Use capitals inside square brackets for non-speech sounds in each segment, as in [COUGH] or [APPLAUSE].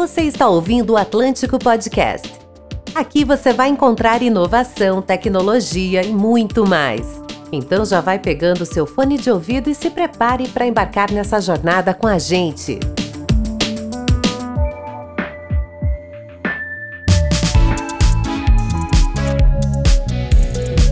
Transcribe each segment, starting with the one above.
Você está ouvindo o Atlântico Podcast. Aqui você vai encontrar inovação, tecnologia e muito mais. Então já vai pegando seu fone de ouvido e se prepare para embarcar nessa jornada com a gente.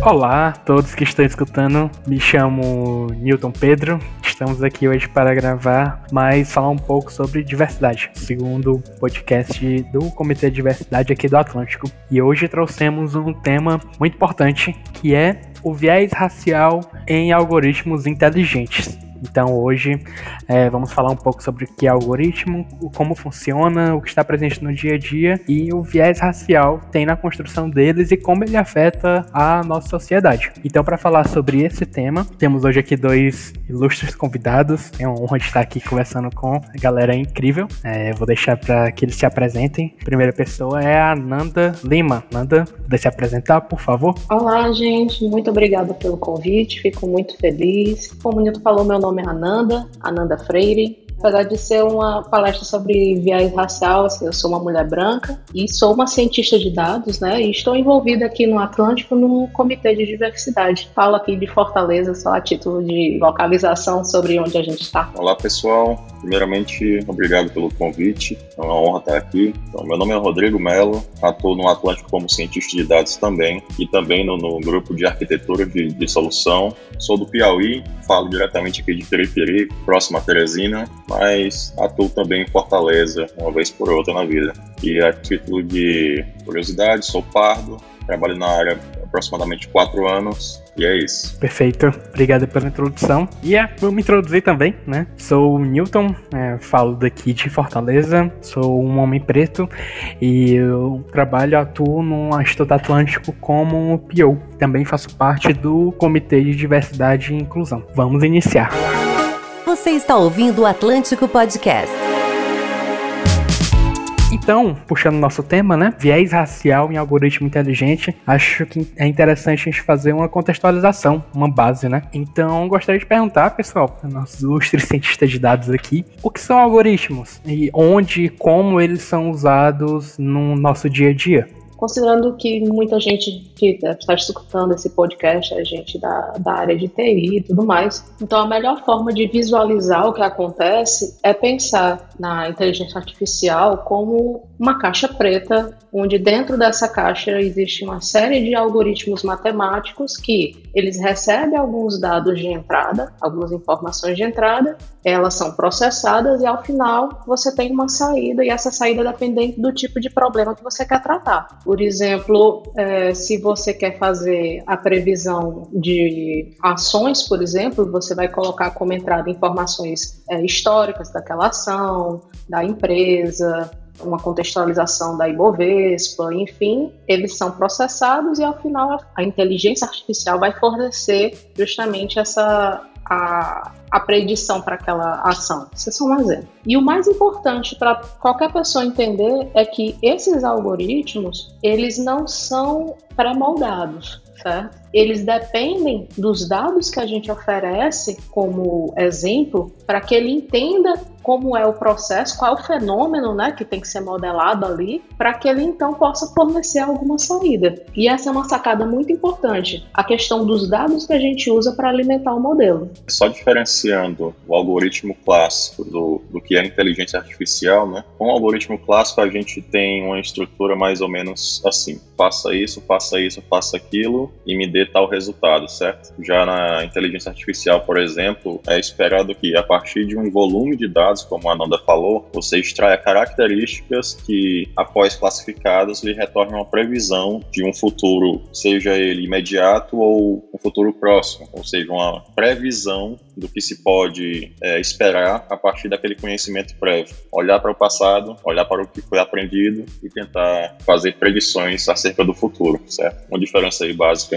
Olá a todos que estão escutando, me chamo Newton Pedro. Estamos aqui hoje para gravar, mas falar um pouco sobre diversidade, segundo podcast do Comitê de Diversidade aqui do Atlântico. E hoje trouxemos um tema muito importante, que é o viés racial em algoritmos inteligentes. Então hoje é, vamos falar um pouco sobre o que é algoritmo, como funciona, o que está presente no dia a dia e o viés racial tem na construção deles e como ele afeta a nossa sociedade. Então para falar sobre esse tema, temos hoje aqui dois ilustres convidados. Tenho a honra estar aqui conversando com a galera incrível. É, vou deixar para que eles se apresentem. A primeira pessoa é a Nanda Lima. Nanda, pode se apresentar, por favor? Olá, gente. Muito obrigada pelo convite. Fico muito feliz. Como o Nilton falou, meu nome nome é Ananda, Ananda Freire. Apesar de ser uma palestra sobre viés racial, assim, eu sou uma mulher branca e sou uma cientista de dados, né? E estou envolvida aqui no Atlântico no Comitê de Diversidade. Falo aqui de Fortaleza só a título de localização sobre onde a gente está. Olá, pessoal. Primeiramente, obrigado pelo convite. É uma honra estar aqui. Então, meu nome é Rodrigo Melo, atuo no Atlântico como cientista de dados também e também no, no grupo de arquitetura de, de, solução. Sou do Piauí, falo diretamente aqui de Periperi, próximo a Teresina, mas atuo também em Fortaleza, uma vez por outra na vida. E a título de curiosidade, sou pardo, trabalho na área aproximadamente quatro anos e é isso. Perfeito. Obrigado pela introdução. E é, vou me introduzir também, né? Sou o Newton, é, falo daqui de Fortaleza, sou um homem preto e eu trabalho, atuo no Instituto Atlântico como PO. Também faço parte do Comitê de Diversidade e Inclusão. Vamos iniciar. Você está ouvindo o Atlântico Podcast. Então, puxando nosso tema, né? Viés racial em algoritmo inteligente, acho que é interessante a gente fazer uma contextualização, uma base, né? Então, gostaria de perguntar, pessoal, para nossos ilustres cientistas de dados aqui, o que são algoritmos e onde e como eles são usados no nosso dia a dia? Considerando que muita gente que está escutando esse podcast é gente da, da área de TI e tudo mais, então a melhor forma de visualizar o que acontece é pensar na inteligência artificial como uma caixa preta, onde dentro dessa caixa existe uma série de algoritmos matemáticos que eles recebem alguns dados de entrada, algumas informações de entrada, elas são processadas e ao final você tem uma saída e essa saída dependente do tipo de problema que você quer tratar. Por exemplo, é, se você quer fazer a previsão de ações, por exemplo, você vai colocar como entrada informações é, históricas daquela ação, da empresa, uma contextualização da Ibovespa, enfim, eles são processados e ao final a inteligência artificial vai fornecer justamente essa a, a predição para aquela ação. Isso é só um exemplo. E o mais importante para qualquer pessoa entender é que esses algoritmos, eles não são pré-moldados certo? Eles dependem dos dados que a gente oferece como exemplo para que ele entenda como é o processo, qual é o fenômeno né, que tem que ser modelado ali, para que ele então possa fornecer alguma saída. E essa é uma sacada muito importante, a questão dos dados que a gente usa para alimentar o modelo. Só diferenciando o algoritmo clássico do, do que é inteligência artificial, né? Com o algoritmo clássico a gente tem uma estrutura mais ou menos assim: faça isso, faça isso, faça aquilo, e me dê tal resultado, certo? Já na inteligência artificial, por exemplo, é esperado que a partir de um volume de dados, como a Ananda falou, você extraia características que, após classificadas, lhe retornem uma previsão de um futuro, seja ele imediato ou um futuro próximo, ou seja, uma previsão do que se pode é, esperar a partir daquele conhecimento prévio. Olhar para o passado, olhar para o que foi aprendido e tentar fazer predições acerca do futuro, certo? Uma diferença aí básica básica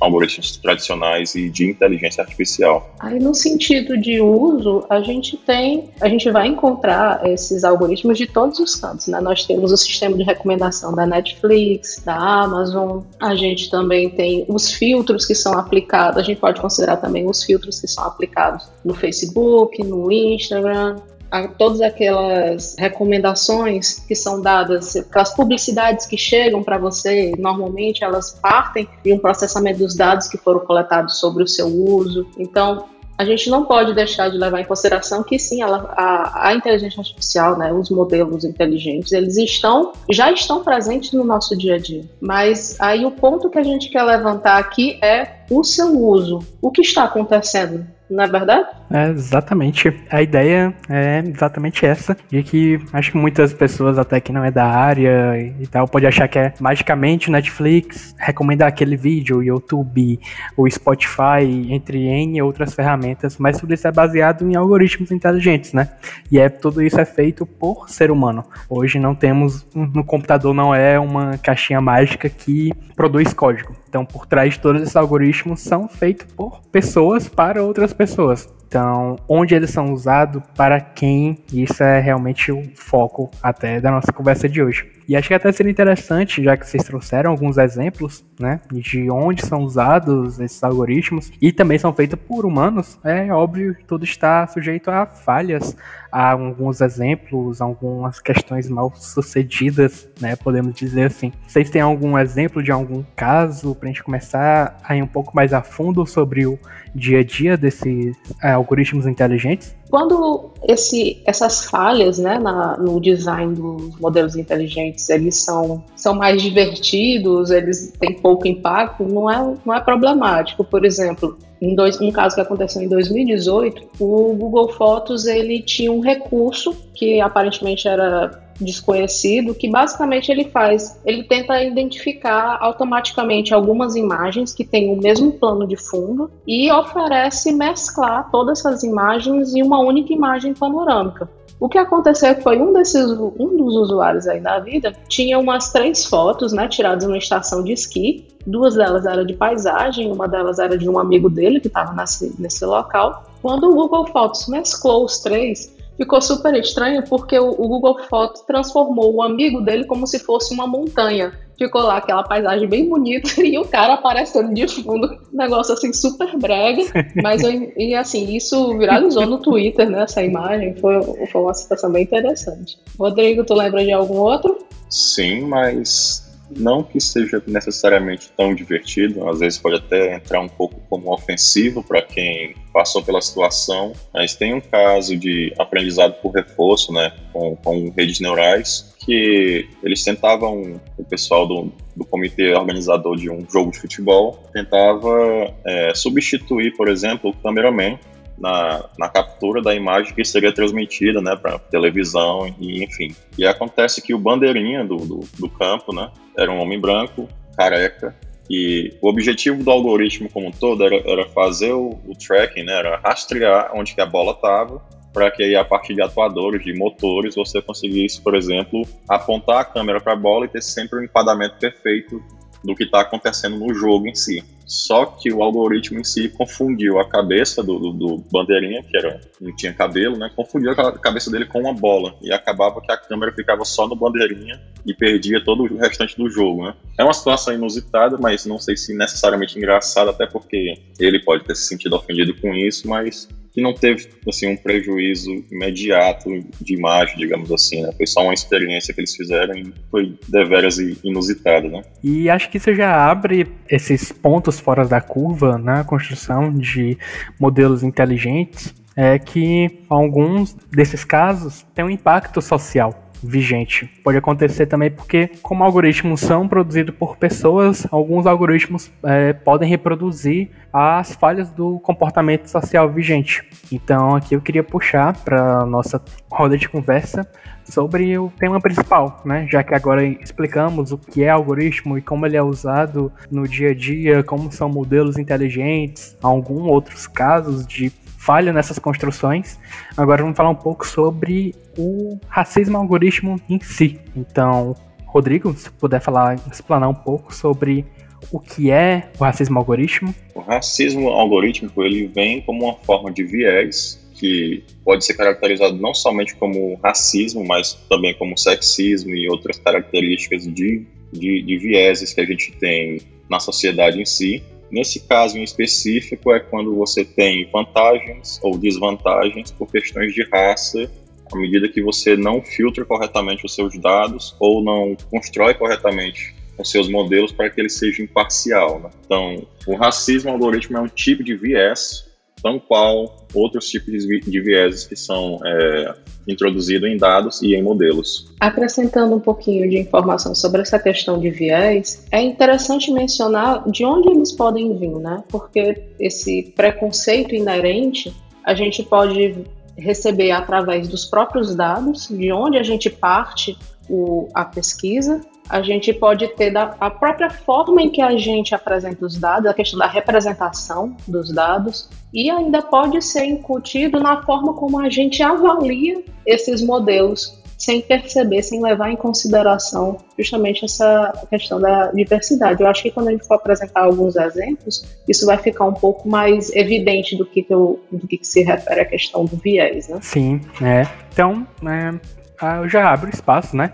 algoritmos tradicionais e de inteligência artificial. Aí no sentido de uso, a gente tem, a gente vai encontrar esses algoritmos de todos os cantos, né? Nós temos o sistema de recomendação da Netflix, da Amazon, a gente também tem os filtros que são aplicados, a gente pode considerar também os filtros que são aplicados no Facebook, no Instagram, a todas aquelas recomendações que são dadas, aquelas publicidades que chegam para você, normalmente elas partem de um processamento dos dados que foram coletados sobre o seu uso. Então, a gente não pode deixar de levar em consideração que sim, ela, a, a, inteligência artificial, né, os modelos inteligentes, eles estão, já estão presentes no nosso dia a dia. Mas aí o ponto que a gente quer levantar aqui é o seu uso. O que está acontecendo? não é verdade? É, exatamente. A ideia é exatamente essa, de que acho que muitas pessoas até que não é da área e tal, pode achar que é magicamente o Netflix recomendar aquele vídeo, o YouTube, o Spotify, entre N outras ferramentas, mas tudo isso é baseado em algoritmos inteligentes, né? E é tudo isso é feito por ser humano. Hoje não temos, no computador não é uma caixinha mágica que produz código. Então, por trás de todos esses algoritmos são feitos por pessoas para outras pessoas. Então, onde eles são usados, para quem, isso é realmente o foco até da nossa conversa de hoje. E acho que até seria interessante, já que vocês trouxeram alguns exemplos, né, de onde são usados esses algoritmos e também são feitos por humanos, é óbvio que tudo está sujeito a falhas, a alguns exemplos, algumas questões mal sucedidas, né, podemos dizer assim. Vocês têm algum exemplo de algum caso para a gente começar a ir um pouco mais a fundo sobre o dia a dia desses é, algoritmos inteligentes? Quando esse, essas falhas né, na, no design dos modelos inteligentes eles são, são mais divertidos, eles têm pouco impacto, não é, não é problemático. Por exemplo, em dois, um caso que aconteceu em 2018, o Google Fotos ele tinha um recurso que aparentemente era desconhecido, que basicamente ele faz, ele tenta identificar automaticamente algumas imagens que têm o mesmo plano de fundo e oferece mesclar todas essas imagens em uma única imagem panorâmica. O que aconteceu foi um desses, um dos usuários aí da vida tinha umas três fotos, né, tiradas numa estação de esqui. Duas delas eram de paisagem, uma delas era de um amigo dele que estava nesse, nesse local. Quando o Google Fotos mesclou os três, ficou super estranho porque o, o Google Fotos transformou o amigo dele como se fosse uma montanha. Ficou lá aquela paisagem bem bonita [LAUGHS] e o cara aparecendo de fundo, um negócio assim super brega, [LAUGHS] mas e assim, isso viralizou no Twitter, né, essa imagem, foi, foi uma situação bem interessante. Rodrigo, tu lembra de algum outro? Sim, mas não que seja necessariamente tão divertido, às vezes pode até entrar um pouco como ofensivo para quem passou pela situação, mas tem um caso de aprendizado por reforço, né, com, com redes neurais, que eles tentavam, o pessoal do, do comitê organizador de um jogo de futebol, tentava é, substituir, por exemplo, o cameraman na, na captura da imagem que seria transmitida né, para televisão e enfim. E acontece que o bandeirinha do, do, do campo né, era um homem branco, careca, e o objetivo do algoritmo como um todo era, era fazer o, o, tracking, né, era rastrear onde que a bola estava, para que aí a partir de atuadores, de motores, você conseguisse, por exemplo, apontar a câmera para a bola e ter sempre um enquadramento perfeito do que está acontecendo no jogo em si. Só que o algoritmo em si confundiu a cabeça do, do, do, bandeirinha, que era, não tinha cabelo, né? Confundiu a cabeça dele com uma bola. E acabava que a câmera ficava só no bandeirinha e perdia todo o restante do jogo, né? É uma situação inusitada, mas não sei se necessariamente engraçada, até porque ele pode ter se sentido ofendido com isso, mas que não teve assim um prejuízo imediato de imagem, digamos assim, né? Foi só uma experiência que eles fizeram e foi deveras inusitada, né? E acho que isso já abre esses pontos fora da curva na construção de modelos inteligentes, é que alguns desses casos têm um impacto social vigente. Pode acontecer também porque, como algoritmos são produzidos por pessoas, alguns algoritmos é, podem reproduzir as falhas do comportamento social vigente. Então, aqui eu queria puxar para nossa roda de conversa sobre o tema principal, né? Já que agora explicamos o que é algoritmo e como ele é usado no dia a dia, como são modelos inteligentes, alguns outros casos de falha nessas construções. Agora vamos falar um pouco sobre o racismo algoritmo em si. Então, Rodrigo, se puder falar, explanar um pouco sobre o que é o racismo algoritmo. O racismo algorítmico ele vem como uma forma de viés que pode ser caracterizado não somente como racismo, mas também como sexismo e outras características de, de, de vieses que a gente tem na sociedade em si. Nesse caso em específico, é quando você tem vantagens ou desvantagens por questões de raça à medida que você não filtra corretamente os seus dados ou não constrói corretamente os seus modelos para que ele seja imparcial. Né? Então, o racismo algoritmo é um tipo de viés, tão qual outros tipos de vieses que são é, introduzidos em dados e em modelos. Acrescentando um pouquinho de informação sobre essa questão de viés, é interessante mencionar de onde eles podem vir, né? Porque esse preconceito inerente a gente pode receber através dos próprios dados, de onde a gente parte o, a pesquisa, a gente pode ter da, a própria forma em que a gente apresenta os dados, a questão da representação dos dados, e ainda pode ser incutido na forma como a gente avalia esses modelos, sem perceber, sem levar em consideração justamente essa questão da diversidade. Eu acho que quando a gente for apresentar alguns exemplos, isso vai ficar um pouco mais evidente do que, que do que, que se refere à questão do viés, né? Sim, é. Então, é, eu já abro espaço, né?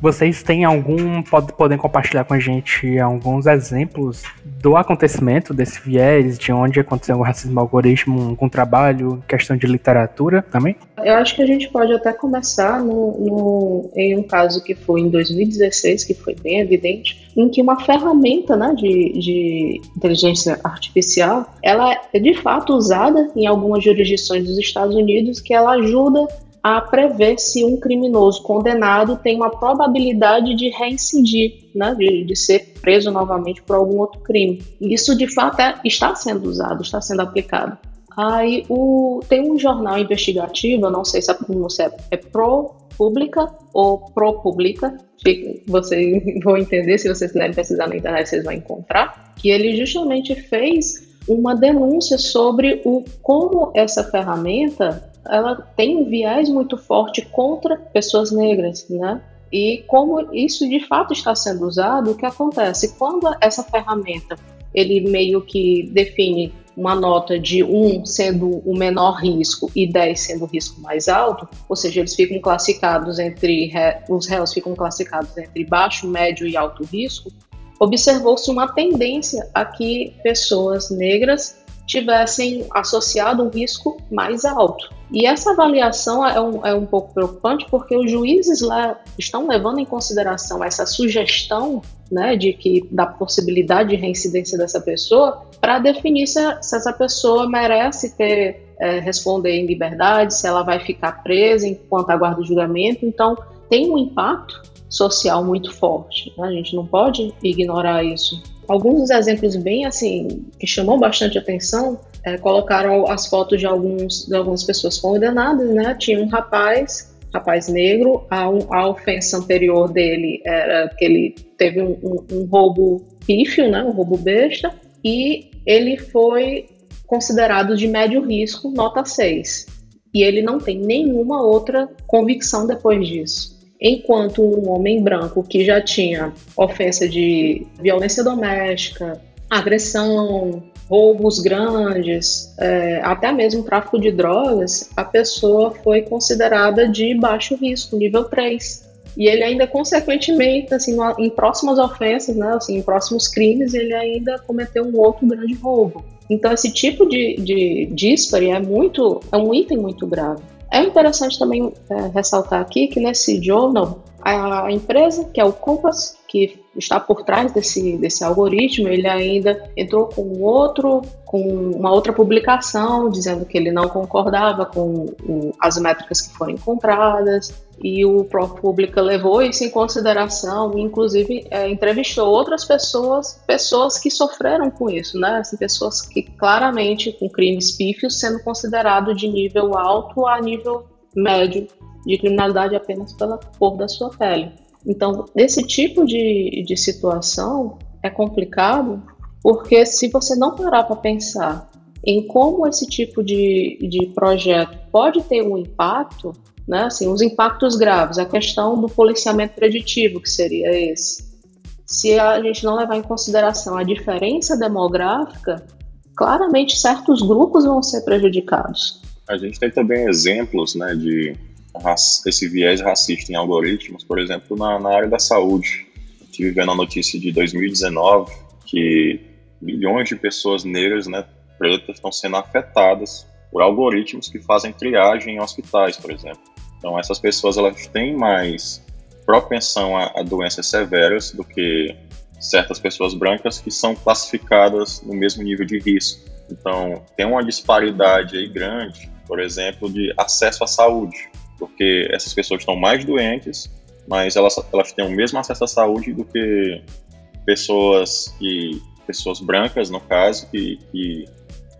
Vocês têm algum. Pode, podem compartilhar com a gente alguns exemplos do acontecimento desse viés, de onde aconteceu o racismo algoritmo com trabalho, questão de literatura também? Eu acho que a gente pode até começar no, no, em um caso que foi em 2016, que foi bem evidente, em que uma ferramenta né, de, de inteligência artificial ela é de fato usada em algumas jurisdições dos Estados Unidos que ela ajuda a prever se um criminoso condenado tem uma probabilidade de reincidir, né, de, de ser preso novamente por algum outro crime. Isso de fato é, está sendo usado, está sendo aplicado. Aí o, tem um jornal investigativo, não sei se a pronúncia é, é ProPublica ou ProPublica, vocês [LAUGHS] vão entender, se vocês quiserem pesquisar na internet, vocês vão encontrar, que ele justamente fez uma denúncia sobre o como essa ferramenta ela tem um viés muito forte contra pessoas negras, né? E como isso de fato está sendo usado, o que acontece? Quando essa ferramenta ele meio que define uma nota de 1 sendo o menor risco e 10 sendo o risco mais alto, ou seja, eles ficam classificados entre os réus ficam classificados entre baixo, médio e alto risco, observou-se uma tendência a que pessoas negras tivessem associado um risco mais alto. E essa avaliação é um, é um pouco preocupante porque os juízes lá estão levando em consideração essa sugestão né, de que da possibilidade de reincidência dessa pessoa para definir se, se, essa pessoa merece ter é, responder em liberdade, se ela vai ficar presa enquanto aguarda o julgamento. Então tem um impacto social muito forte. Né? A gente não pode ignorar isso. Alguns dos exemplos bem assim que chamam bastante atenção é, colocaram as fotos de alguns de algumas pessoas condenadas, né? Tinha um rapaz, rapaz negro, a, a ofensa anterior dele era que ele teve um, um, um roubo pífio, né? Um roubo besta e ele foi considerado de médio risco, nota 6. E ele não tem nenhuma outra convicção depois disso enquanto um homem branco que já tinha ofensa de violência doméstica, agressão, roubos grandes, é, até mesmo tráfico de drogas, a pessoa foi considerada de baixo risco, nível 3. E ele ainda, consequentemente, assim, em próximas ofensas, né, assim, em próximos crimes, ele ainda cometeu um outro grande roubo. Então, esse tipo de, de dispare é muito, é um item muito grave. É interessante também é, ressaltar aqui que nesse journal, a empresa, que é o Compass, que está por trás desse, desse algoritmo, ele ainda entrou com outro, com uma outra publicação dizendo que ele não concordava com o, as métricas que foram encontradas e o ProPublica levou isso em consideração, inclusive é, entrevistou outras pessoas, pessoas que sofreram com isso, né? Assim, pessoas que claramente com crimes pífios sendo considerado de nível alto a nível médio de criminalidade apenas pela cor da sua pele. Então, esse tipo de, de situação é complicado porque se você não parar para pensar em como esse tipo de, de projeto pode ter um impacto, né, assim, os impactos graves, a questão do policiamento preditivo, que seria esse. Se a gente não levar em consideração a diferença demográfica, claramente certos grupos vão ser prejudicados. A gente tem também exemplos né, de esse viés racista em algoritmos, por exemplo, na, na área da saúde. Estive vendo a notícia de 2019 que milhões de pessoas negras, né, pretas, estão sendo afetadas por algoritmos que fazem triagem em hospitais, por exemplo. Então, essas pessoas elas têm mais propensão a, a doenças severas do que certas pessoas brancas que são classificadas no mesmo nível de risco. Então, tem uma disparidade aí grande, por exemplo, de acesso à saúde, porque essas pessoas estão mais doentes, mas elas, elas têm o mesmo acesso à saúde do que pessoas que pessoas brancas, no caso, que, que,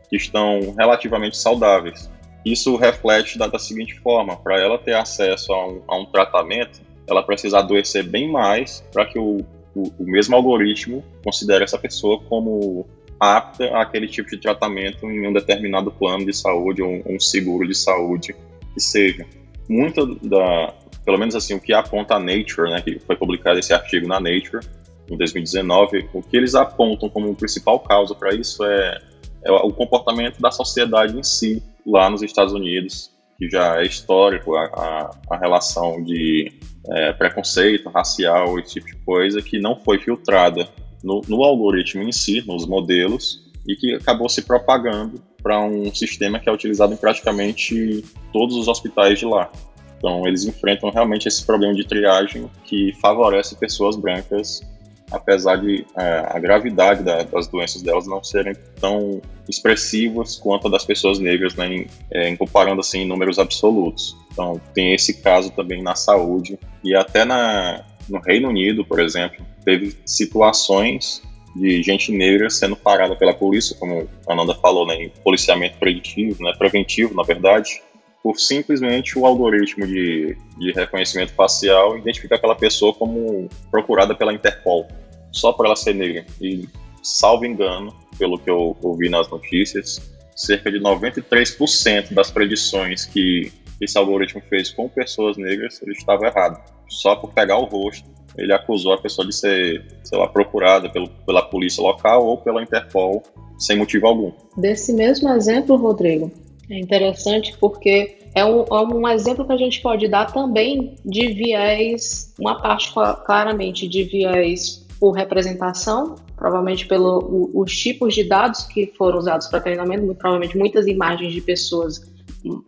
que estão relativamente saudáveis. Isso reflete da, da seguinte forma: para ela ter acesso a um, a um tratamento, ela precisa adoecer bem mais para que o, o, o, mesmo algoritmo considere essa pessoa como apta àquele tipo de tratamento em um determinado plano de saúde ou um, um seguro de saúde que seja. Muito da, pelo menos assim, o que aponta a Nature, né, que foi publicado esse artigo na Nature em 2019, o que eles apontam como principal causa para isso é, é o comportamento da sociedade em si lá nos Estados Unides, que já é histórico a, a, a relação de é, preconceito racial, esse tipo de coisa, que não foi filtrada no, no algoritmo em si, nos modelos, e que acabou se propagando para um sistema que é utilizado em praticamente todos os hospitais de lá. Então, eles enfrentam realmente esse problema de triagem que favorece pessoas brancas apesar de é, a gravidade da, das doenças delas não serem tão expressivas quanto a das pessoas negras, né, em, é, em, comparando assim em números absolutos. Então tem esse caso também na saúde e até na, no Reino Unido, por exemplo, teve situações de gente negra sendo parada pela polícia, como a Ananda falou, né, em policiamento preditivo, né, preventivo, na verdade, por simplesmente o algoritmo de, de reconhecimento facial identificar aquela pessoa como procurada pela Interpol só por ela ser negra. E, salvo engano, pelo que eu ouvi nas notícias, cerca de 93% das predições que esse algoritmo fez com pessoas negras, ele estava errado. Só por pegar o rosto, ele acusou a pessoa de ser, sei lá, procurada pelo, pela polícia local ou pela Interpol sem motivo algum. Desse mesmo exemplo, Rodrigo, é interessante porque é um, é um, exemplo que a gente pode dar também de viés, uma parte claramente de viés por representação, provavelmente pelos tipos de dados que foram usados para treinamento, provavelmente muitas imagens de pessoas,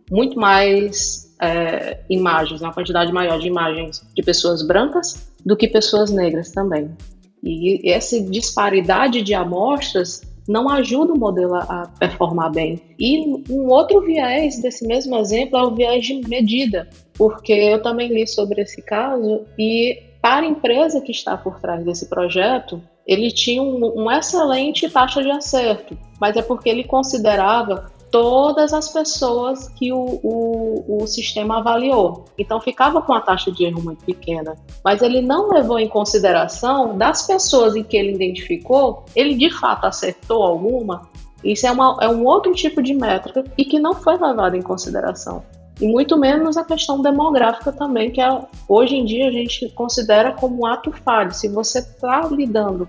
muito mais é, imagens, uma quantidade maior de imagens de pessoas brancas do que pessoas negras também. E essa disparidade de amostras não ajuda o modelo a performar bem. E um outro viés desse mesmo exemplo é o viés de medida, porque eu também li sobre esse caso e para a empresa que está por trás desse projeto, ele tinha um, uma excelente taxa de acerto, mas é porque ele considerava todas as pessoas que o, o, o, sistema avaliou. Então ficava com a taxa de erro muito pequena. Mas ele não levou em consideração das pessoas em que ele identificou, ele de fato acertou alguma. Isso é, uma, é um outro tipo de métrica e que não foi levado em consideração. E muito menos a questão demográfica também, que é, hoje em dia a gente considera como um ato falho. Se você está lidando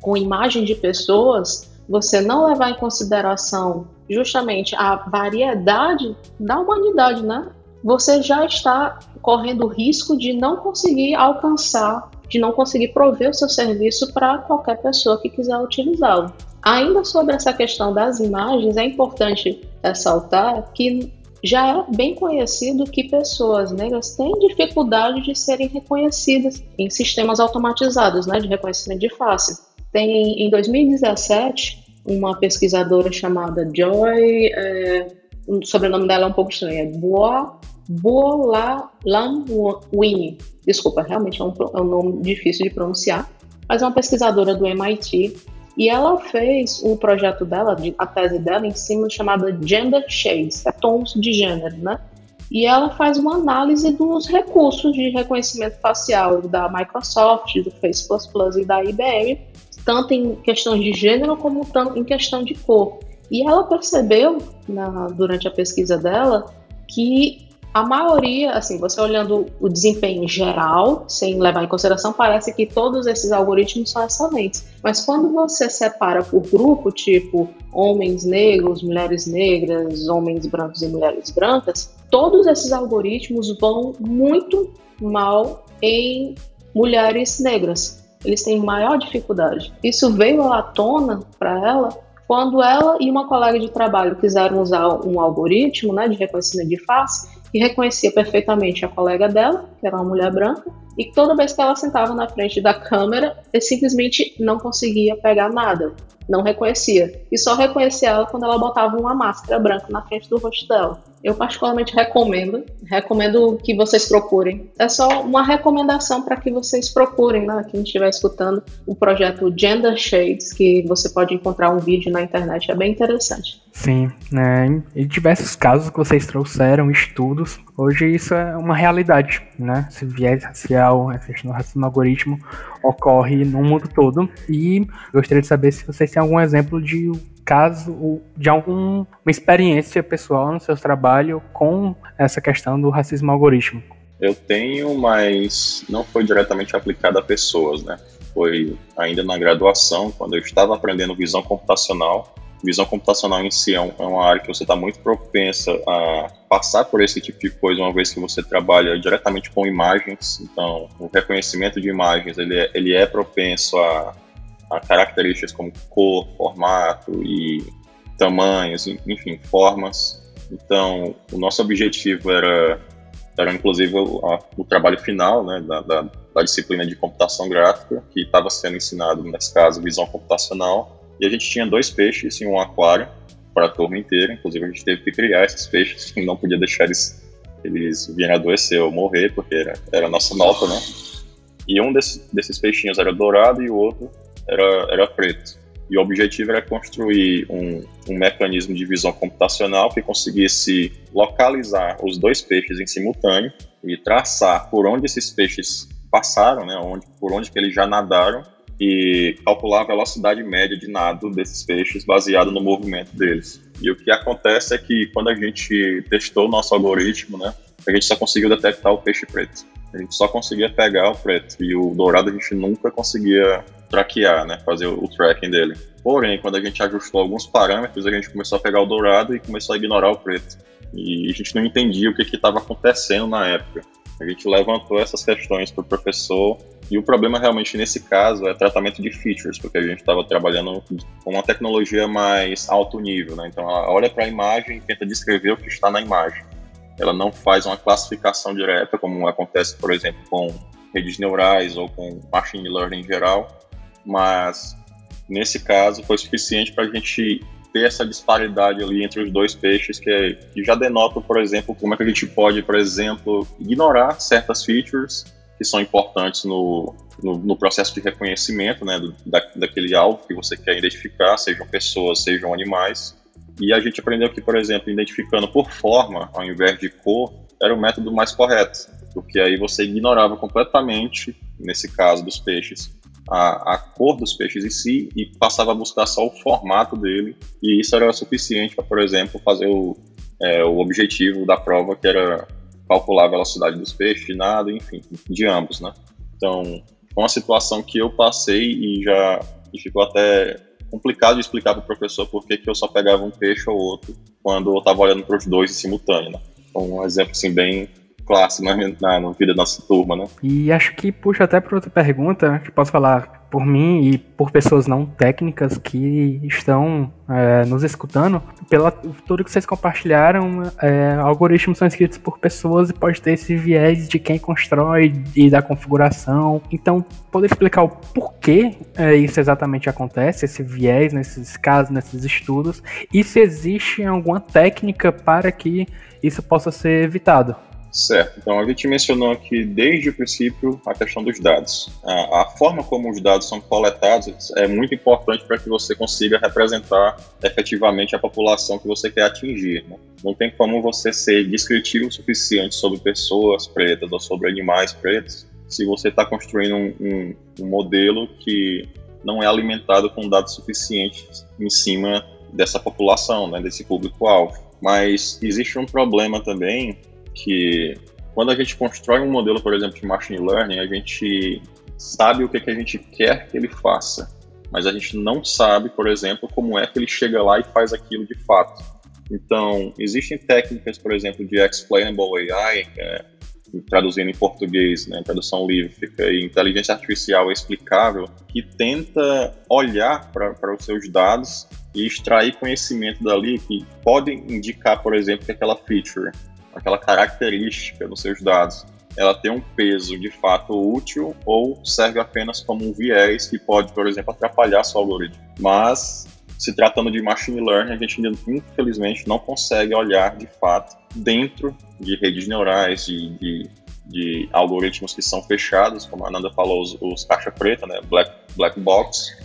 com imagem de pessoas, você não levar em consideração justamente a variedade da humanidade, né? Você já está correndo o risco de não conseguir alcançar, de não conseguir prover o seu serviço para qualquer pessoa que quiser utilizá-lo. Ainda sobre essa questão das imagens, é importante ressaltar que já é bem conhecido que pessoas negras têm dificuldade de serem reconhecidas em sistemas automatizados né, de reconhecimento de face. Tem, em 2017, uma pesquisadora chamada Joy, é, o sobrenome dela é um pouco estranho, é Boa, Boa Winnie. Desculpa, realmente é um, é um nome difícil de pronunciar, mas é uma pesquisadora do MIT e ela fez o projeto dela, a tese dela, em cima chamada Gender Shades, é tons de gênero, né? E ela faz uma análise dos recursos de reconhecimento facial da Microsoft, do Face e da IBM, tanto em questões de gênero como em questão de cor. E ela percebeu, na, durante a pesquisa dela, que a maioria, assim, você olhando o desempenho geral, sem levar em consideração, parece que todos esses algoritmos são excelentes. Mas quando você separa por grupo, tipo homens negros, mulheres negras, homens brancos e mulheres brancas, todos esses algoritmos vão muito mal em mulheres negras. Eles têm maior dificuldade. Isso veio à tona para ela quando ela e uma colega de trabalho quiseram usar um algoritmo né, de reconhecimento de face que reconhecia perfeitamente a colega dela, que era uma mulher branca, e toda vez que ela sentava na frente da câmera, ele simplesmente não conseguia pegar nada, não reconhecia. E só reconhecia ela quando ela botava uma máscara branca na frente do rosto dela. Eu particularmente recomendo, recomendo que vocês procurem. É só uma recomendação para que vocês procurem, né? Quem estiver escutando o projeto Gender Shades, que você pode encontrar um vídeo na internet, é bem interessante. Sim, né? Em diversos casos que vocês trouxeram, estudos, hoje isso é uma realidade, né? Esse viés racial, esse racismo algoritmo ocorre no mundo todo. E gostaria de saber se vocês têm algum exemplo de caso de alguma experiência pessoal no seu trabalho com essa questão do racismo algoritmo? Eu tenho, mas não foi diretamente aplicado a pessoas, né? Foi ainda na graduação, quando eu estava aprendendo visão computacional. Visão computacional em si é, é uma área que você está muito propensa a passar por esse tipo de coisa, uma vez que você trabalha diretamente com imagens. Então, o reconhecimento de imagens ele é, ele é propenso a a características como cor, formato e tamanhos, enfim, formas. Então, o nosso objetivo era, era inclusive, o, a, o trabalho final né, da, da, da, disciplina de computação gráfica, que estava sendo ensinado, nesse caso, visão computacional. E a gente tinha dois peixes em um aquário para a turma inteira. Inclusive, a gente teve que criar esses peixes, não podia deixar eles, eles virem adoecer ou morrer, porque era, era a nossa nota, né? E um desses, desses peixinhos era dourado e o outro era, era preto. E o objetivo era construir um, um mecanismo de visão computacional que conseguisse localizar os dois peixes em simultâneo e traçar por onde esses peixes passaram, né, onde, por onde que eles já nadaram e calcular a velocidade média de nado desses peixes baseado no movimento deles. E o que acontece é que quando a gente testou o nosso algoritmo, né, a gente só conseguiu detectar o peixe preto. A gente só conseguia pegar o preto e o dourado a gente nunca conseguia traquear, né, fazer o, tracking dele. Porém, quando a gente ajustou alguns parâmetros, a gente começou a pegar o dourado e começou a ignorar o preto. E a gente não entendia o que estava acontecendo na época. A gente levantou essas questões para o professor e o problema realmente nesse caso é tratamento de features, porque a gente estava trabalhando com uma tecnologia mais alto nível, né? Então ela olha para a imagem e tenta descrever o que está na imagem. Ela não faz uma classificação direta, como acontece, por exemplo, com redes neurais ou com machine learning em geral, mas nesse caso foi suficiente para a gente ter essa disparidade ali entre os dois peixes que, que já denota, por exemplo, como é que a gente pode, por exemplo, ignorar certas features que são importantes no, no, no processo de reconhecimento né, do, da, daquele alvo que você quer identificar, sejam pessoas, sejam animais. E a gente aprendeu que, por exemplo, identificando por forma ao invés de cor era o método mais correto, porque aí você ignorava completamente, nesse caso dos peixes, a, a, cor dos peixes em si e passava a buscar só o formato dele, e isso era suficiente para, por exemplo, fazer o, é, o objetivo da prova, que era calcular a velocidade dos peixes, de nada, enfim, de ambos, né? Então, foi uma situação que eu passei e já e ficou até complicado de explicar para o professor por que eu só pegava um peixe ou outro quando eu estava olhando para os dois em simultâneo, né? Um exemplo assim bem clássico na, na, na vida da nossa turma, né? E acho que puxa até para outra pergunta, que posso falar por mim e por pessoas não técnicas que estão é, nos escutando, pela tudo que vocês compartilharam, é, algoritmos são escritos por pessoas e pode ter esse viés de quem constrói e da configuração. Então, poder explicar o porquê é, isso exatamente acontece, esse viés nesses casos, nesses estudos, e se existe alguma técnica para que isso possa ser evitado. Certo. Então a gente mencionou aqui desde o princípio a questão dos dados. A, a forma como os dados são coletados é muito importante para que você consiga representar efetivamente a população que você quer atingir. Né? Não tem como você ser descritivo o suficiente sobre pessoas pretas ou sobre animais pretos se você está construindo um, um, um modelo que não é alimentado com dados suficientes em cima dessa população, né, desse público-alvo. Mas existe um problema também que quando a gente constrói um modelo, por exemplo, de machine learning, a gente sabe o que, que a gente quer que ele faça, mas a gente não sabe, por exemplo, como é que ele chega lá e faz aquilo de fato. Então, existem técnicas, por exemplo, de explainable AI, é, traduzindo em português, né, tradução livre, fica aí, inteligência artificial explicável, que tenta olhar para os seus dados e extrair conhecimento dali que pode indicar, por exemplo, que aquela feature aquela característica nos seus dados, ela tem um peso de fato útil ou serve apenas como um viés que pode, por exemplo, atrapalhar seu algoritmo. Mas se tratando de machine learning, a gente infelizmente não consegue olhar de fato dentro de redes neurais, de, de, de algoritmos que são fechados, como a Nanda falou, os, os caixa preta, né, black, black box,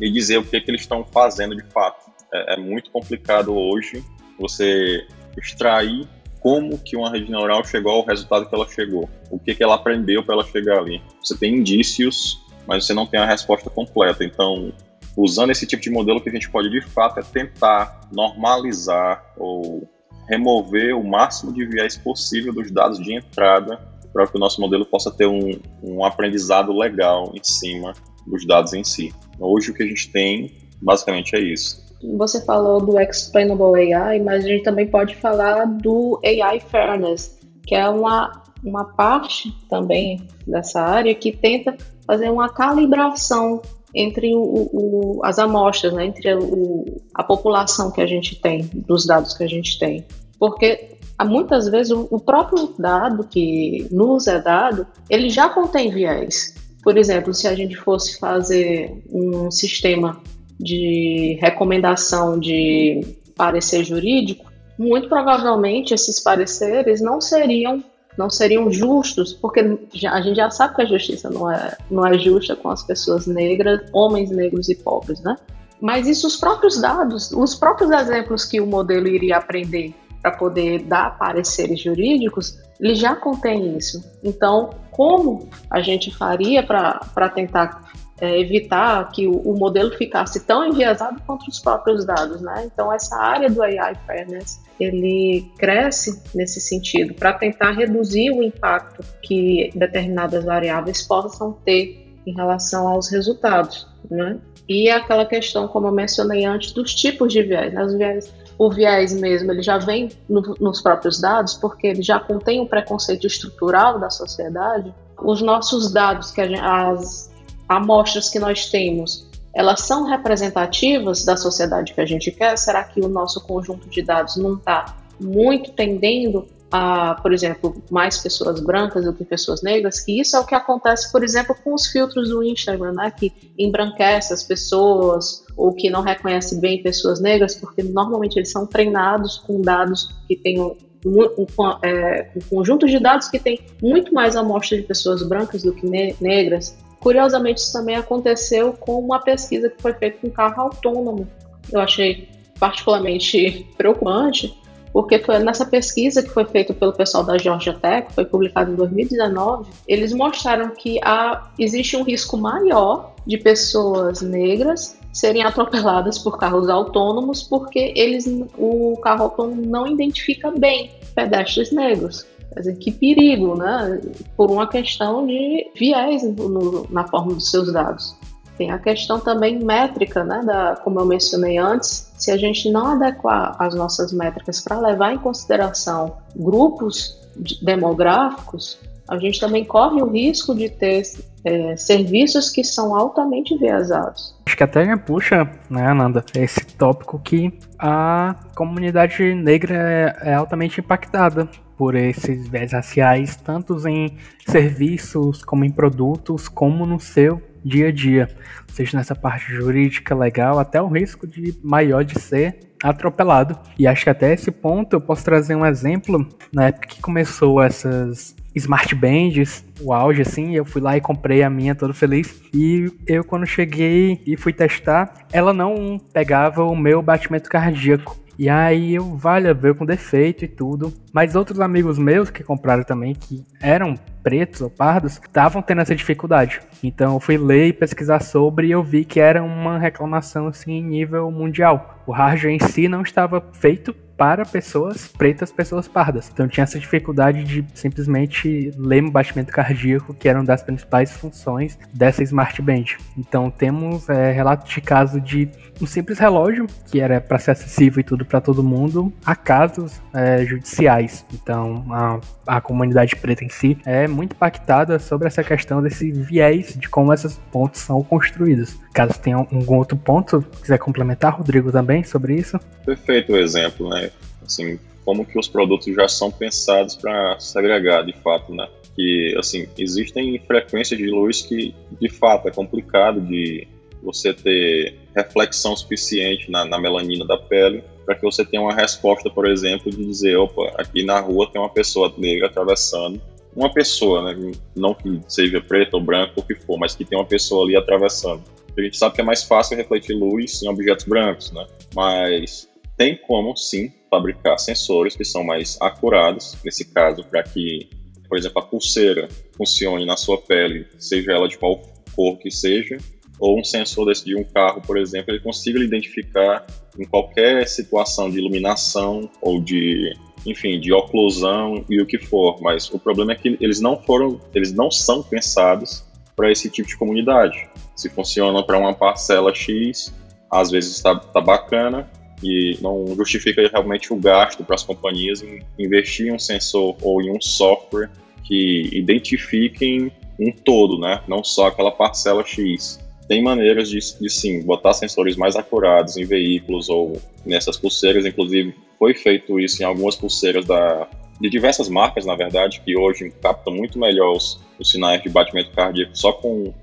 e dizer o que, que eles estão fazendo de fato. É, é muito complicado hoje você extrair como que uma rede neural chegou ao resultado que ela chegou, o que, que ela aprendeu para ela chegar ali. Você tem indícios, mas você não tem a resposta completa. Então, usando esse tipo de modelo, que a gente pode de fato é tentar normalizar ou remover o máximo de viés possível dos dados de entrada para que o nosso modelo possa ter um, um aprendizado legal em cima dos dados em si. Hoje o que a gente tem basicamente é isso. Você falou do Explainable AI, mas a gente também pode falar do AI Fairness, que é uma, uma parte também dessa área que tenta fazer uma calibração entre o, o, as amostras, né, entre o, a população que a gente tem, dos dados que a gente tem. Porque muitas vezes o, próprio dado que nos é dado, ele já contém viés. Por exemplo, se a gente fosse fazer um sistema de recomendação de parecer jurídico, muito provavelmente esses pareceres não seriam não seriam justos, porque a gente já sabe que a justiça não é, não é justa com as pessoas negras, homens negros e pobres, né? Mas isso os próprios dados, os próprios exemplos que o modelo iria aprender para poder dar pareceres jurídicos, ele já contém isso. Então, como a gente faria para tentar é, evitar que o, o, modelo ficasse tão enviesado quanto os próprios dados, né? Então essa área do AI Fairness ele cresce nesse sentido para tentar reduzir o impacto que determinadas variáveis possam ter em relação aos resultados, né? E aquela questão, como eu mencionei antes, dos tipos de viés. Né? viés o viés mesmo, ele já vem no, nos próprios dados, porque ele já contém um preconceito estrutural da sociedade. Os nossos dados, que gente, as amostras que nós temos, elas são representativas da sociedade que a gente quer? Será que o nosso conjunto de dados não está muito tendendo a, por exemplo, mais pessoas brancas do que pessoas negras? Que isso é o que acontece, por exemplo, com os filtros do Instagram, né? Que embranquece as pessoas ou que não reconhece bem pessoas negras, porque normalmente eles são treinados com dados que têm um, um, um, é, um conjunto de dados que tem muito mais amostra de pessoas brancas do que ne negras Curiosamente, isso também aconteceu com uma pesquisa que foi feita com carro autônomo. Eu achei particularmente preocupante, porque foi nessa pesquisa que foi feita pelo pessoal da Georgia Tech, foi publicada em 2019, eles mostraram que há, existe um risco maior de pessoas negras serem atropeladas por carros autônomos porque eles o carro autônomo não identifica bem pedestres negros. Dizer, que perigo, né? Por uma questão de viés no, na forma dos seus dados. Tem a questão também métrica, né? Da, como eu mencionei antes, se a gente não adequar as nossas métricas para levar em consideração grupos demográficos, a gente também corre o risco de ter é, serviços que são altamente viesados. Acho que até puxa, né, Ananda, esse tópico que a comunidade negra é, é altamente impactada por esses viés raciais, tanto em serviços como em produtos, como no seu dia a dia, seja nessa parte jurídica legal, até o risco de maior de ser atropelado. E acho que até esse ponto eu posso trazer um exemplo na época que começou essas smart bands, o auge assim, eu fui lá e comprei a minha todo feliz. E eu quando cheguei e fui testar, ela não pegava o meu batimento cardíaco. E aí eu, vale, veio com defeito e tudo. Mas outros amigos meus que compraram também, que eram pretos ou pardos, estavam tendo essa dificuldade. Então eu fui ler e pesquisar sobre e eu vi que era uma reclamação assim em nível mundial. O hardware em si não estava feito para pessoas pretas, pessoas pardas. Então tinha essa dificuldade de simplesmente ler o batimento cardíaco, que eram das principais funções dessa Smart Band. Então temos é, relatos de caso de um simples relógio, que era para ser acessível e tudo para todo mundo, a casos é, judiciais. Então a, a comunidade preta em si é muito impactada sobre essa questão desse viés de como esses pontos são construídos. Caso tenha algum outro ponto, quiser complementar, Rodrigo, também sobre isso? Perfeito o exemplo, né? Assim, como que os produtos já são pensados para segregar, de fato, né? Que, assim, existem frequências de luz que, de fato, é complicado de você ter reflexão suficiente na, na melanina da pele para que você tenha uma resposta, por exemplo, de dizer, opa, aqui na rua tem uma pessoa negra atravessando, uma pessoa, né, não que seja preto ou branco, o que for, mas que tem uma pessoa ali atravessando. A gente sabe que é mais fácil refletir luz em objetos brancos, né? Mas tem como, sim, fabricar sensores que são mais acurados, nesse caso, para que, por exemplo, a pulseira funcione na sua pele, seja ela de qual cor que seja, ou um sensor desse de um carro, por exemplo, ele consiga identificar em qualquer situação de iluminação ou de, enfim, de oclusão e o que for. Mas o problema é que eles não foram, eles não são pensados para esse tipo de comunidade. Se funcionam para uma parcela X, às vezes está tá bacana e não justifica realmente o gasto para as companhias em investir em um sensor ou em um software que identifiquem um todo, né? Não só aquela parcela X tem maneiras de, de, sim botar sensores mais acurados em veículos ou nessas pulseiras, inclusive foi feito isso em algumas pulseiras da, de diversas marcas, na verdade, que hoje captam muito melhor os, os sinais de batimento cardíaco só com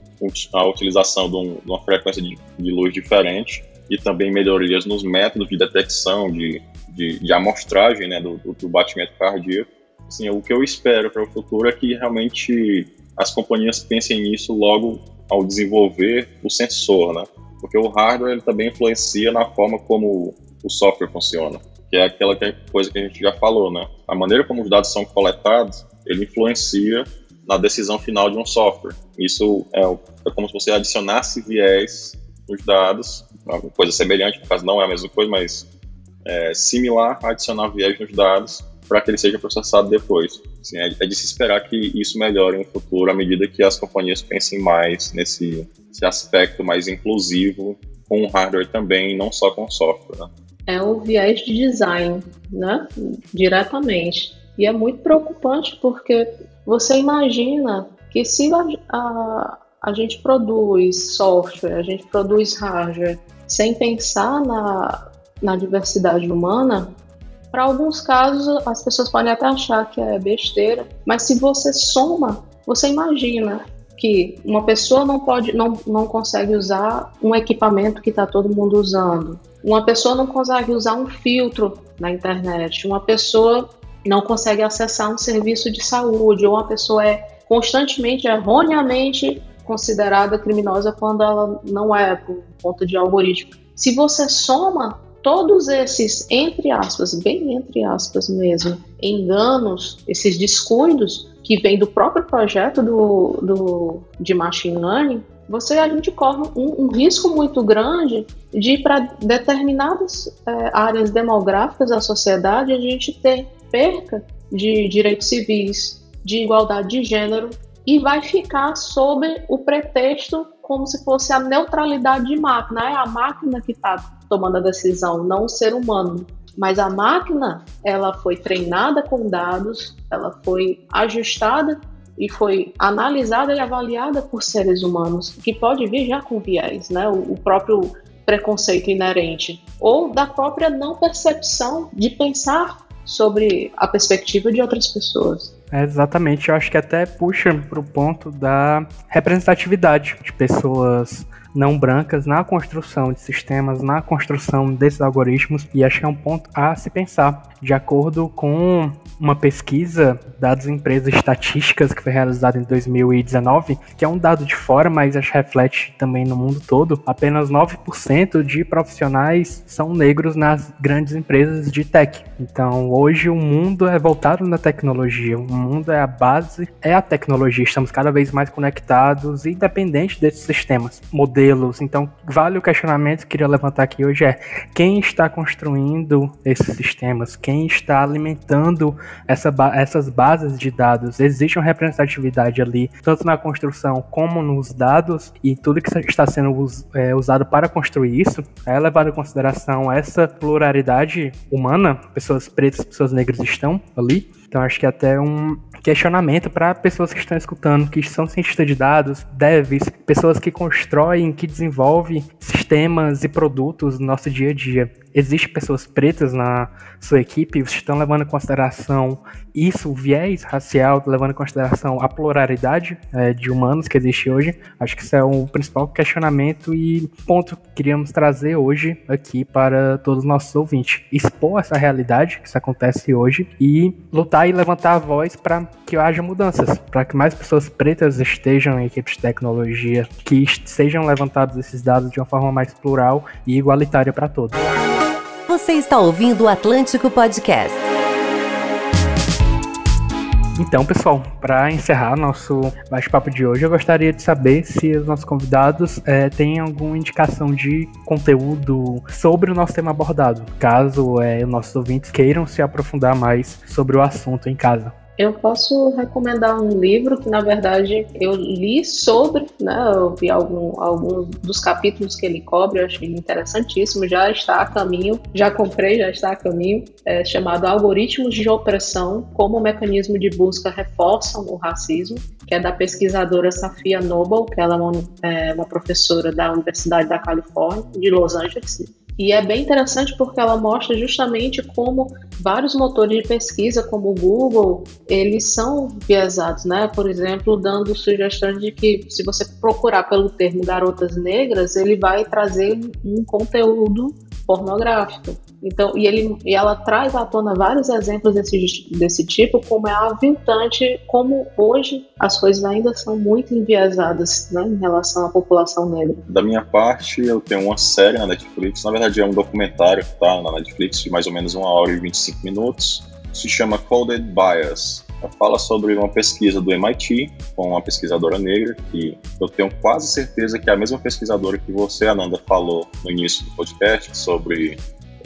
a utilização de, um, de uma frequência de, de, luz diferente e também melhorias nos métodos de detecção, de, de, amostragem né, do, do, batimento cardíaco. Assim, o que eu espero para o futuro é que realmente as companhias pensem nisso logo ao desenvolver o sensor, né? Porque o hardware ele também influencia na forma como o software funciona, que é aquela coisa que a gente já falou, né? A maneira como os dados são coletados, ele influencia na decisão final de um software. Isso é, é como se você adicionasse viés nos dados, uma coisa semelhante, no caso não é a mesma coisa, mas é similar a adicionar viés nos dados para que ele seja processado depois. Assim, é, é, de se esperar que isso melhore no futuro à medida que as companhias pensem mais nesse, aspecto mais inclusivo com o hardware também, não só com o software. Né? É o viés de design, né? Diretamente. E é muito preocupante porque você imagina que se a, a, a gente produz software, a gente produz hardware sem pensar na, na diversidade humana, para alguns casos, as pessoas podem até achar que é besteira, mas se você soma, você imagina que uma pessoa não pode, não, não consegue usar um equipamento que está todo mundo usando. Uma pessoa não consegue usar um filtro na internet. Uma pessoa não consegue acessar um serviço de saúde. Ou uma pessoa é constantemente, erroneamente considerada criminosa quando ela não é por conta de algoritmo. Se você soma todos esses, entre aspas, bem entre aspas mesmo, enganos, esses descuidos que vêm do próprio projeto do, do, de machine learning, você a gente corre um, um risco muito grande de para determinadas é, áreas demográficas da sociedade a gente ter perca de direitos civis, de igualdade de gênero e vai ficar sob o pretexto como se fosse a neutralidade de máquina. É a máquina que está tomando a decisão, não o ser humano. Mas a máquina, ela foi treinada com dados, ela foi ajustada e foi analisada e avaliada por seres humanos, que pode vir já com viés, né? O, o próprio preconceito inerente, ou da própria não percepção de pensar sobre a perspectiva de outras pessoas. É, exatamente, eu acho que até puxa para o ponto da representatividade de pessoas não brancas na construção de sistemas, na construção desses algoritmos, e acho que é um ponto a se pensar. De acordo com uma pesquisa dados empresas estatísticas que foi realizada em 2019, que é um dado de fora, mas acho que reflete também no mundo todo, apenas 9% de profissionais são negros nas grandes empresas de tech. Então, hoje o mundo é voltado na tecnologia, o mundo é a base, é a tecnologia, estamos cada vez mais conectados e dependentes desses sistemas, modelos. Então, vale o questionamento que queria levantar aqui hoje é quem está construindo esses sistemas, quem está alimentando essa ba essas bases de dados. Existe uma representatividade ali, tanto na construção como nos dados, e tudo que está sendo us é, usado para construir isso é levado em consideração essa pluralidade humana, pessoas pretas, pessoas negras estão ali. Então acho que é até um questionamento para pessoas que estão escutando, que são cientistas de dados, devs, pessoas que constroem, que desenvolvem sistemas e produtos no nosso dia a dia. Existem pessoas pretas na sua equipe, vocês estão levando em consideração isso, o viés racial, levando em consideração a pluralidade é, de humanos que existe hoje? Acho que isso é o principal questionamento e ponto que queríamos trazer hoje aqui para todos os nossos ouvintes. Expor essa realidade que isso acontece hoje e lutar e levantar a voz para que haja mudanças, para que mais pessoas pretas estejam em equipes de tecnologia, que sejam levantados esses dados de uma forma mais plural e igualitária para todos. Você está ouvindo o Atlântico Podcast. Então, pessoal, para encerrar nosso bate-papo de hoje, eu gostaria de saber se os nossos convidados é, têm alguma indicação de conteúdo sobre o nosso tema abordado, caso é, nossos ouvintes queiram se aprofundar mais sobre o assunto em casa. Eu posso recomendar um livro que, na verdade, eu li sobre, né? Eu vi algum, alguns dos capítulos que ele cobre, eu achei interessantíssimo. Já está a caminho, já comprei, já está a caminho. É chamado Algoritmos de Opressão: Como o Mecanismo de Busca Reforçam o Racismo, que é da pesquisadora Safia Noble, que ela é uma, é uma professora da Universidade da Califórnia, de Los Angeles e é bem interessante porque ela mostra justamente como vários motores de pesquisa, como o Google, eles são viesados, né? Por exemplo, dando sugestões de que se você procurar pelo termo garotas negras, ele vai trazer um conteúdo pornográfico. Então, e, ele, e ela traz à tona vários exemplos desse, desse tipo, como é aviltante, como hoje as coisas ainda são muito enviesadas né, em relação à população negra. Da minha parte, eu tenho uma série na Netflix, na verdade é um documentário que está na Netflix de mais ou menos uma hora e 25 minutos, se chama Coded Bias. Ela fala sobre uma pesquisa do MIT com uma pesquisadora negra, que eu tenho quase certeza que é a mesma pesquisadora que você, Ananda, falou no início do podcast sobre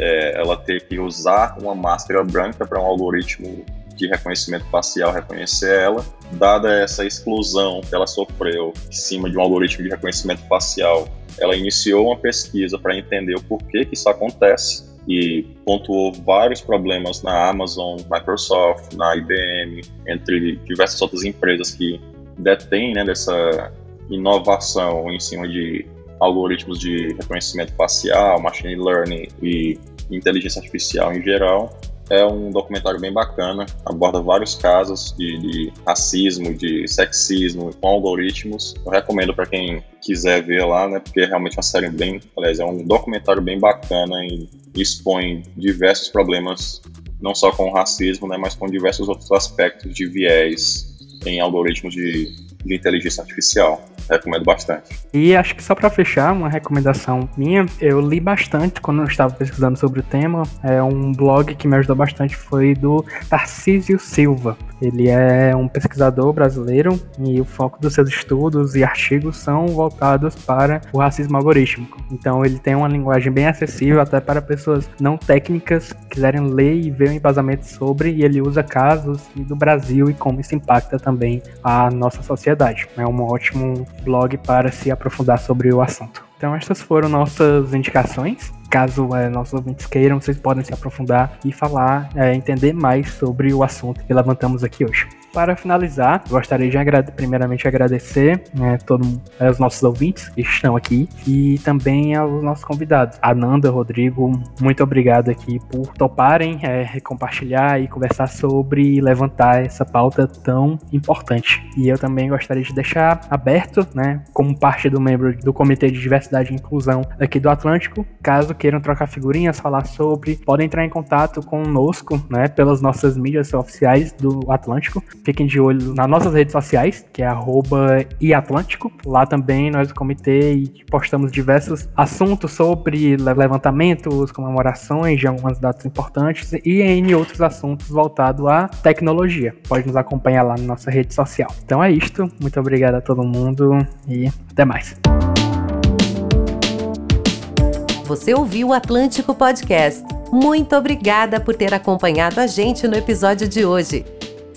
é, ela ter que usar uma máscara branca para um algoritmo de reconhecimento facial reconhecer ela, dada essa exclusão que ela sofreu em cima de um algoritmo de reconhecimento facial, ela iniciou uma pesquisa para entender o porquê que isso acontece e pontuou vários problemas na Amazon, Microsoft, na IBM, entre diversas outras empresas que detêm né, dessa inovação em cima de algoritmos de reconhecimento facial, machine learning e inteligência artificial em geral. É um documentário bem bacana, aborda vários casos de, de racismo, de sexismo com algoritmos. Eu recomendo para quem quiser ver lá, né? Porque é realmente uma série bem, aliás, é um documentário bem bacana e expõe diversos problemas, não só com o racismo, né? Mas com diversos outros aspectos de viés em algoritmos de, de inteligência artificial recomendo bastante. E acho que só para fechar, uma recomendação minha, eu li bastante quando eu estava pesquisando sobre o tema. É um blog que me ajudou bastante foi do Tarcísio Silva. Ele é um pesquisador brasileiro e o foco dos seus estudos e artigos são voltados para o racismo algorítmico. Então ele tem uma linguagem bem acessível até para pessoas não técnicas que quiserem ler e ver um embasamento sobre, e ele usa casos do Brasil e como isso impacta também a nossa sociedade. É um ótimo blog para se aprofundar sobre o assunto. Então essas foram nossas indicações. Caso é, nossos ouvintes queiram, vocês podem se aprofundar e falar, é, entender mais sobre o assunto que levantamos aqui hoje. Para finalizar, gostaria de agrade primeiramente agradecer né, todos é, os nossos ouvintes que estão aqui e também aos nossos convidados. Ananda, Rodrigo, muito obrigado aqui por toparem é, compartilhar e conversar sobre levantar essa pauta tão importante. E eu também gostaria de deixar aberto, né, como parte do membro do Comitê de Diversidade e Inclusão aqui do Atlântico, caso queiram trocar figurinhas, falar sobre, podem entrar em contato conosco, né, pelas nossas mídias oficiais do Atlântico Fiquem de olho nas nossas redes sociais, que é @iatlântico. Lá também nós do comitê postamos diversos assuntos sobre levantamentos, comemorações de algumas datas importantes e em outros assuntos voltados à tecnologia. Pode nos acompanhar lá na nossa rede social. Então é isto. Muito obrigado a todo mundo e até mais. Você ouviu o Atlântico Podcast. Muito obrigada por ter acompanhado a gente no episódio de hoje.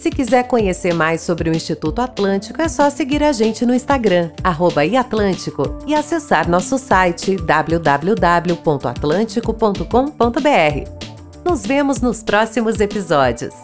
Se quiser conhecer mais sobre o Instituto Atlântico, é só seguir a gente no Instagram, @iatlântico, e acessar nosso site www.atlântico.com.br. Nos vemos nos próximos episódios.